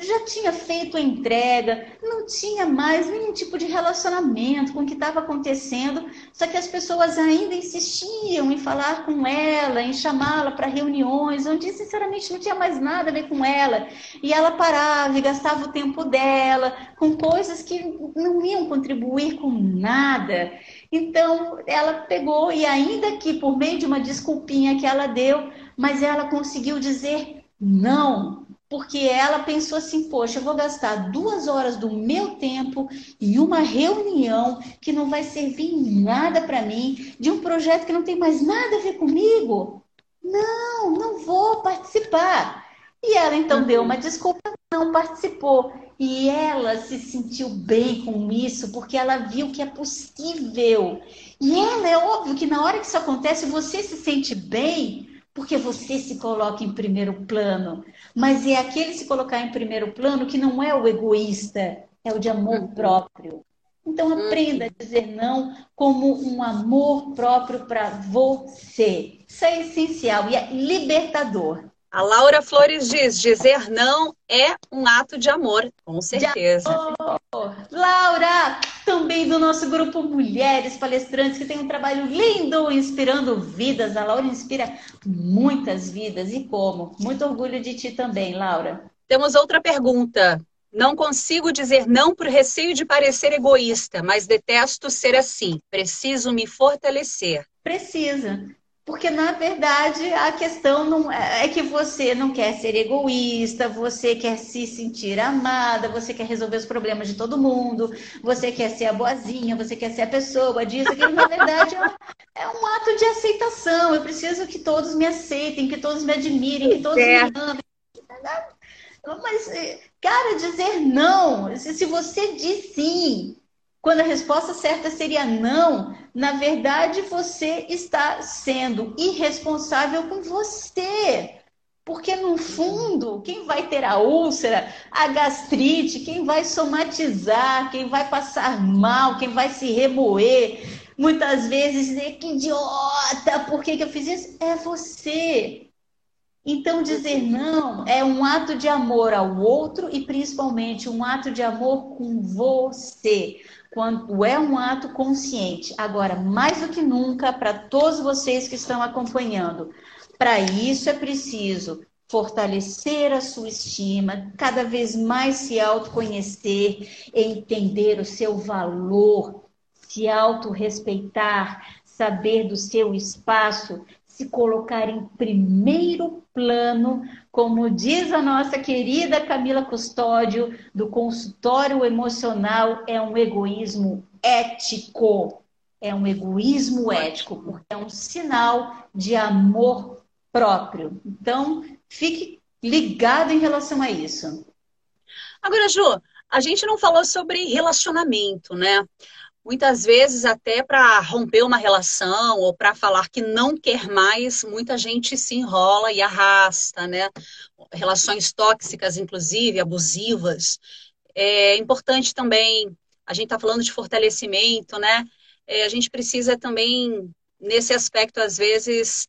já tinha feito a entrega, não tinha mais nenhum tipo de relacionamento com o que estava acontecendo, só que as pessoas ainda insistiam em falar com ela, em chamá-la para reuniões, onde sinceramente não tinha mais nada a ver com ela. E ela parava e gastava o tempo dela com coisas que não iam contribuir com nada. Então ela pegou e ainda que por meio de uma desculpinha que ela deu, mas ela conseguiu dizer não porque ela pensou assim: poxa, eu vou gastar duas horas do meu tempo em uma reunião que não vai servir em nada para mim, de um projeto que não tem mais nada a ver comigo. Não, não vou participar. E ela então deu uma desculpa, não participou. E ela se sentiu bem com isso, porque ela viu que é possível. E ela, é óbvio que na hora que isso acontece, você se sente bem, porque você se coloca em primeiro plano. Mas é aquele se colocar em primeiro plano que não é o egoísta, é o de amor uhum. próprio. Então aprenda a dizer não como um amor próprio para você. Isso é essencial e é libertador. A Laura Flores diz: dizer não é um ato de amor, com certeza. Laura, também do nosso grupo Mulheres Palestrantes, que tem um trabalho lindo inspirando vidas. A Laura inspira muitas vidas. E como? Muito orgulho de ti também, Laura. Temos outra pergunta. Não consigo dizer não por receio de parecer egoísta, mas detesto ser assim. Preciso me fortalecer. Precisa. Porque, na verdade, a questão não é, é que você não quer ser egoísta, você quer se sentir amada, você quer resolver os problemas de todo mundo, você quer ser a boazinha, você quer ser a pessoa disso, que na verdade é, é um ato de aceitação. Eu preciso que todos me aceitem, que todos me admirem, que todos me amem. Mas, cara, dizer não, se você diz sim, quando a resposta certa seria não, na verdade você está sendo irresponsável com você. Porque no fundo, quem vai ter a úlcera, a gastrite, quem vai somatizar, quem vai passar mal, quem vai se remoer, muitas vezes dizer que idiota, por que, que eu fiz isso? É você. Então, dizer não é um ato de amor ao outro e principalmente um ato de amor com você quando é um ato consciente. Agora, mais do que nunca, para todos vocês que estão acompanhando, para isso é preciso fortalecer a sua estima, cada vez mais se autoconhecer, entender o seu valor, se autorrespeitar, saber do seu espaço, se colocar em primeiro plano, como diz a nossa querida Camila Custódio, do consultório emocional, é um egoísmo ético. É um egoísmo ético, porque é um sinal de amor próprio. Então, fique ligado em relação a isso. Agora, Ju, a gente não falou sobre relacionamento, né? Muitas vezes, até para romper uma relação ou para falar que não quer mais, muita gente se enrola e arrasta, né? Relações tóxicas, inclusive, abusivas. É importante também, a gente está falando de fortalecimento, né? É, a gente precisa também, nesse aspecto, às vezes,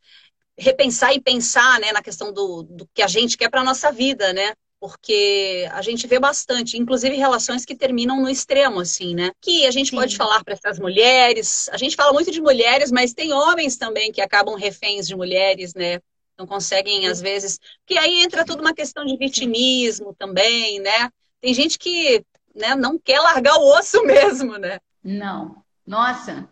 repensar e pensar né, na questão do, do que a gente quer para a nossa vida, né? Porque a gente vê bastante, inclusive relações que terminam no extremo, assim, né? Que a gente Sim. pode falar para essas mulheres, a gente fala muito de mulheres, mas tem homens também que acabam reféns de mulheres, né? Não conseguem, às vezes. Que aí entra tudo uma questão de vitimismo também, né? Tem gente que né, não quer largar o osso mesmo, né? Não. Nossa,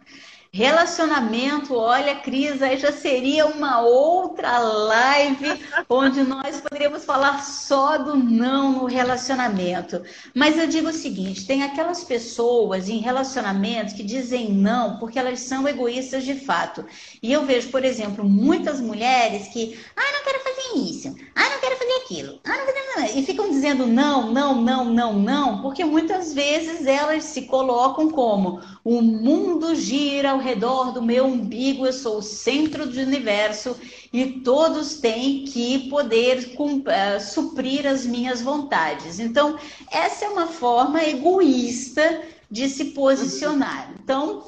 Relacionamento, olha, Cris, aí já seria uma outra live onde nós poderíamos falar só do não no relacionamento. Mas eu digo o seguinte: tem aquelas pessoas em relacionamentos que dizem não porque elas são egoístas de fato. E eu vejo, por exemplo, muitas mulheres que, ah, não quero fazer isso, ah, não quero fazer aquilo, ah, não quero... e ficam dizendo não, não, não, não, não, porque muitas vezes elas se colocam como o mundo gira ao redor do meu umbigo, eu sou o centro do universo e todos têm que poder uh, suprir as minhas vontades. Então, essa é uma forma egoísta de se posicionar. Então,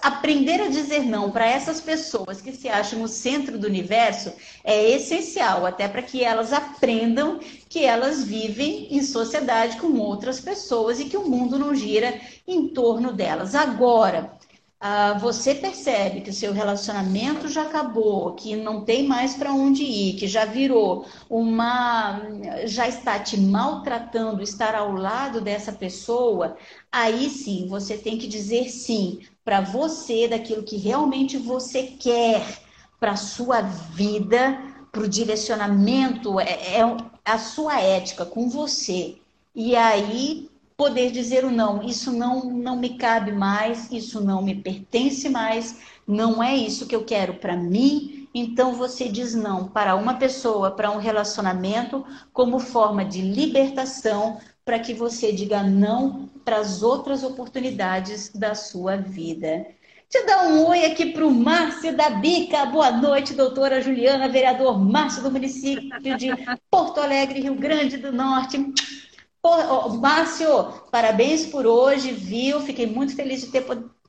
aprender a dizer não para essas pessoas que se acham o centro do universo é essencial, até para que elas aprendam que elas vivem em sociedade com outras pessoas e que o mundo não gira em torno delas. Agora, ah, você percebe que o seu relacionamento já acabou, que não tem mais para onde ir, que já virou uma. já está te maltratando estar ao lado dessa pessoa, aí sim você tem que dizer sim para você daquilo que realmente você quer para a sua vida, para o direcionamento, é, é a sua ética com você. E aí poder dizer o não. Isso não, não me cabe mais, isso não me pertence mais, não é isso que eu quero para mim. Então você diz não para uma pessoa, para um relacionamento, como forma de libertação, para que você diga não para as outras oportunidades da sua vida. Eu dar um oi aqui para o Márcio da Bica. Boa noite, doutora Juliana, vereador Márcio do município de Porto Alegre, Rio Grande do Norte. Pô, Márcio, parabéns por hoje, viu? Fiquei muito feliz de ter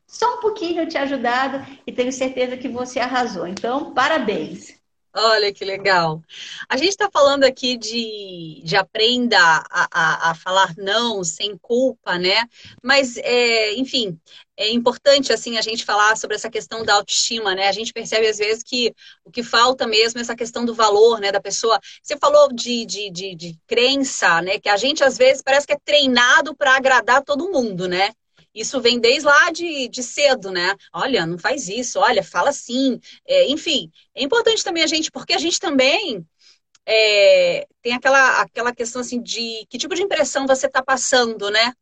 só um pouquinho te ajudado e tenho certeza que você arrasou. Então, parabéns. Olha que legal. A gente está falando aqui de, de aprenda a, a, a, falar não sem culpa, né? Mas, é, enfim, é importante assim a gente falar sobre essa questão da autoestima, né? A gente percebe às vezes que o que falta mesmo é essa questão do valor, né, da pessoa. Você falou de, de, de, de crença, né? Que a gente às vezes parece que é treinado para agradar todo mundo, né? Isso vem desde lá de, de cedo, né? Olha, não faz isso, olha, fala assim. É, enfim, é importante também a gente, porque a gente também é, tem aquela, aquela questão assim de que tipo de impressão você está passando, né?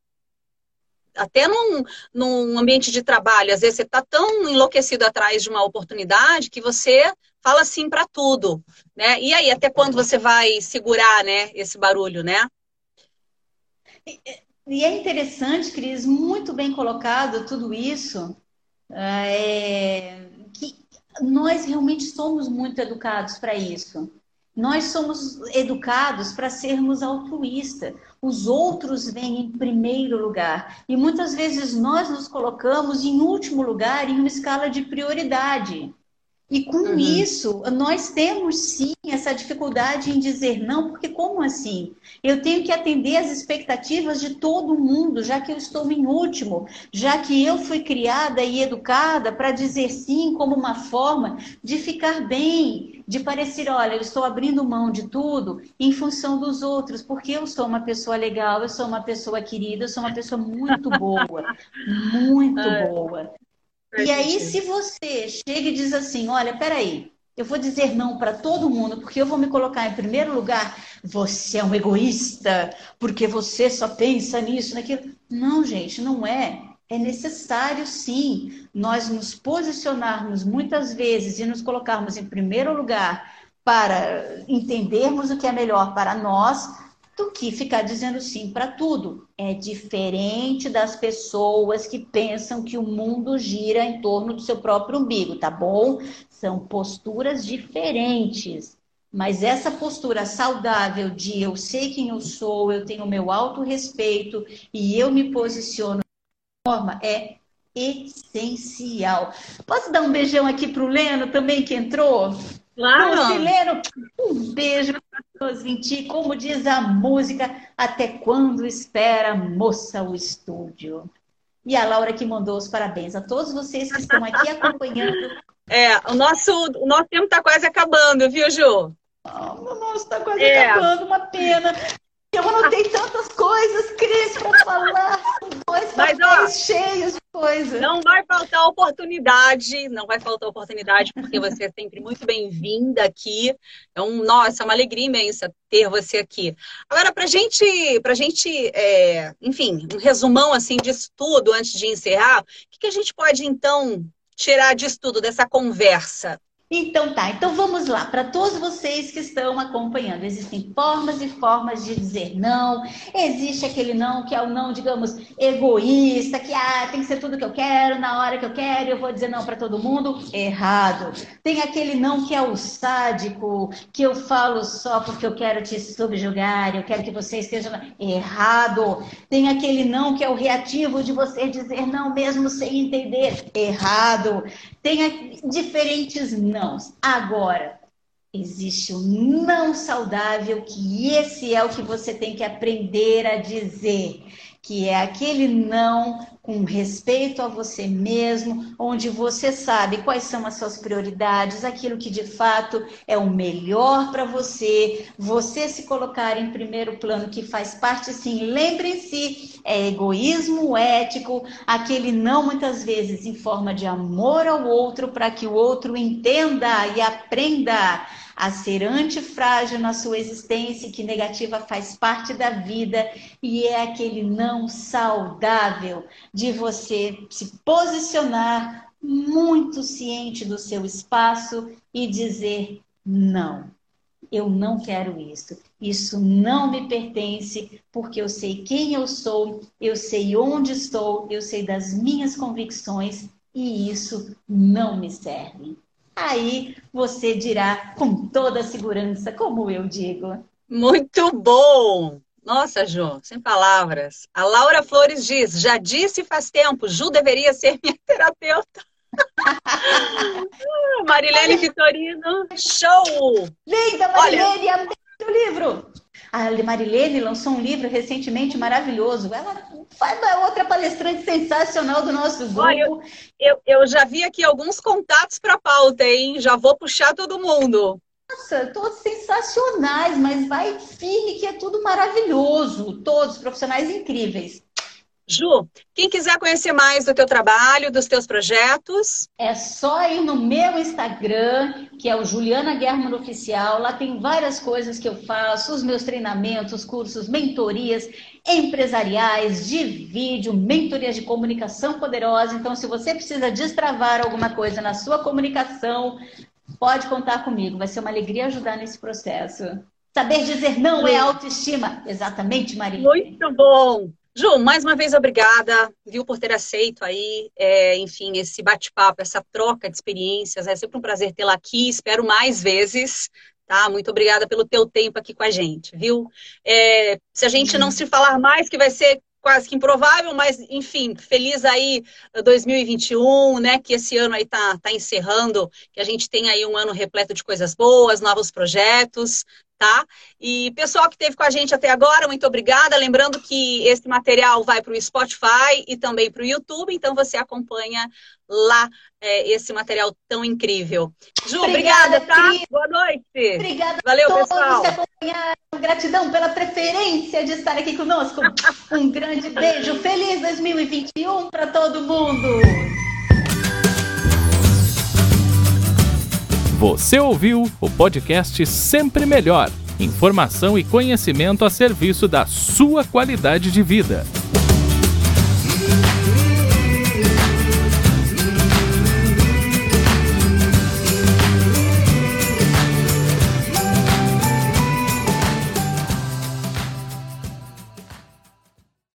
Até num, num ambiente de trabalho, às vezes você está tão enlouquecido atrás de uma oportunidade que você fala sim para tudo, né? E aí, até quando você vai segurar, né, esse barulho, né? E é interessante, Cris, muito bem colocado tudo isso, é, que nós realmente somos muito educados para isso. Nós somos educados para sermos altruístas. Os outros vêm em primeiro lugar. E muitas vezes nós nos colocamos em último lugar em uma escala de prioridade. E com uhum. isso, nós temos sim essa dificuldade em dizer não, porque como assim? Eu tenho que atender às expectativas de todo mundo, já que eu estou em último, já que eu fui criada e educada para dizer sim como uma forma de ficar bem, de parecer, olha, eu estou abrindo mão de tudo em função dos outros, porque eu sou uma pessoa legal, eu sou uma pessoa querida, eu sou uma pessoa muito boa, muito boa. E aí, se você chega e diz assim, olha, peraí, eu vou dizer não para todo mundo, porque eu vou me colocar em primeiro lugar. Você é um egoísta, porque você só pensa nisso, naquilo. Não, gente, não é. É necessário, sim, nós nos posicionarmos muitas vezes e nos colocarmos em primeiro lugar para entendermos o que é melhor para nós, do que ficar dizendo sim para tudo. É diferente das pessoas que pensam que o mundo gira em torno do seu próprio umbigo, tá bom? São posturas diferentes. Mas essa postura saudável de eu sei quem eu sou, eu tenho meu autorrespeito e eu me posiciono de forma é essencial. Posso dar um beijão aqui para o Leno também que entrou? Claro. Um beijo para ti. Como diz a música, até quando espera moça o estúdio? E a Laura que mandou os parabéns a todos vocês que estão aqui acompanhando é, o nosso, o nosso tempo está quase acabando, viu, Ju? Oh, o nosso está quase é. acabando, uma pena. Eu anotei tantas coisas, Cris, para falar. Dois Mas, ó, cheios de coisas. Não vai faltar oportunidade, não vai faltar oportunidade, porque você é sempre muito bem-vinda aqui. É um, nossa, é uma alegria imensa ter você aqui. Agora, para gente, pra gente é, enfim, um resumão assim disso tudo antes de encerrar, o que, que a gente pode, então, tirar disso tudo, dessa conversa? Então tá, então vamos lá, para todos vocês que estão acompanhando, existem formas e formas de dizer não, existe aquele não que é o não, digamos, egoísta, que ah, tem que ser tudo que eu quero, na hora que eu quero, eu vou dizer não para todo mundo, errado. Tem aquele não que é o sádico, que eu falo só porque eu quero te subjugar, eu quero que você esteja errado. Tem aquele não que é o reativo de você dizer não mesmo sem entender, errado. Tem diferentes nãos. Agora, existe um não saudável, que esse é o que você tem que aprender a dizer que é aquele não com respeito a você mesmo, onde você sabe quais são as suas prioridades, aquilo que de fato é o melhor para você, você se colocar em primeiro plano, que faz parte, sim, lembrem-se, é egoísmo ético, aquele não muitas vezes em forma de amor ao outro, para que o outro entenda e aprenda a ser antifrágil na sua existência, que negativa faz parte da vida e é aquele não saudável de você se posicionar muito ciente do seu espaço e dizer não. Eu não quero isso. Isso não me pertence, porque eu sei quem eu sou, eu sei onde estou, eu sei das minhas convicções e isso não me serve. Aí você dirá com toda a segurança, como eu digo. Muito bom! Nossa, Ju, sem palavras. A Laura Flores diz: já disse faz tempo, Ju deveria ser minha terapeuta. Marilene Vitorino, show! Linda, Marilene, Olha... amei o livro! A Marilene lançou um livro recentemente maravilhoso. Ela foi outra palestrante sensacional do nosso grupo. Olha, eu, eu, eu, já vi aqui alguns contatos para pauta, hein? Já vou puxar todo mundo. Nossa, todos sensacionais, mas vai firme que é tudo maravilhoso. Todos profissionais incríveis. Ju, quem quiser conhecer mais do teu trabalho, dos teus projetos. É só ir no meu Instagram, que é o Juliana Guerra Oficial. Lá tem várias coisas que eu faço, os meus treinamentos, cursos, mentorias empresariais, de vídeo, mentorias de comunicação poderosa. Então, se você precisa destravar alguma coisa na sua comunicação, pode contar comigo. Vai ser uma alegria ajudar nesse processo. Saber dizer não é autoestima. Exatamente, Maria. Muito bom. Ju, mais uma vez obrigada, viu, por ter aceito aí, é, enfim, esse bate-papo, essa troca de experiências. É sempre um prazer tê-la aqui. Espero mais vezes, tá? Muito obrigada pelo teu tempo aqui com a gente, viu? É, se a gente não se falar mais, que vai ser quase que improvável, mas enfim, feliz aí 2021, né? Que esse ano aí tá, tá encerrando, que a gente tem aí um ano repleto de coisas boas, novos projetos, tá? E pessoal que esteve com a gente até agora, muito obrigada. Lembrando que esse material vai para o Spotify e também para o YouTube, então você acompanha lá é, esse material tão incrível. Ju, obrigada, obrigada tá? Cris. Boa noite. Obrigada Valeu, a todos pessoal. que acompanharam. Gratidão pela preferência de estar aqui conosco. Um grande beijo. Feliz 2021 para todo mundo. Você ouviu o podcast Sempre Melhor. Informação e conhecimento a serviço da sua qualidade de vida.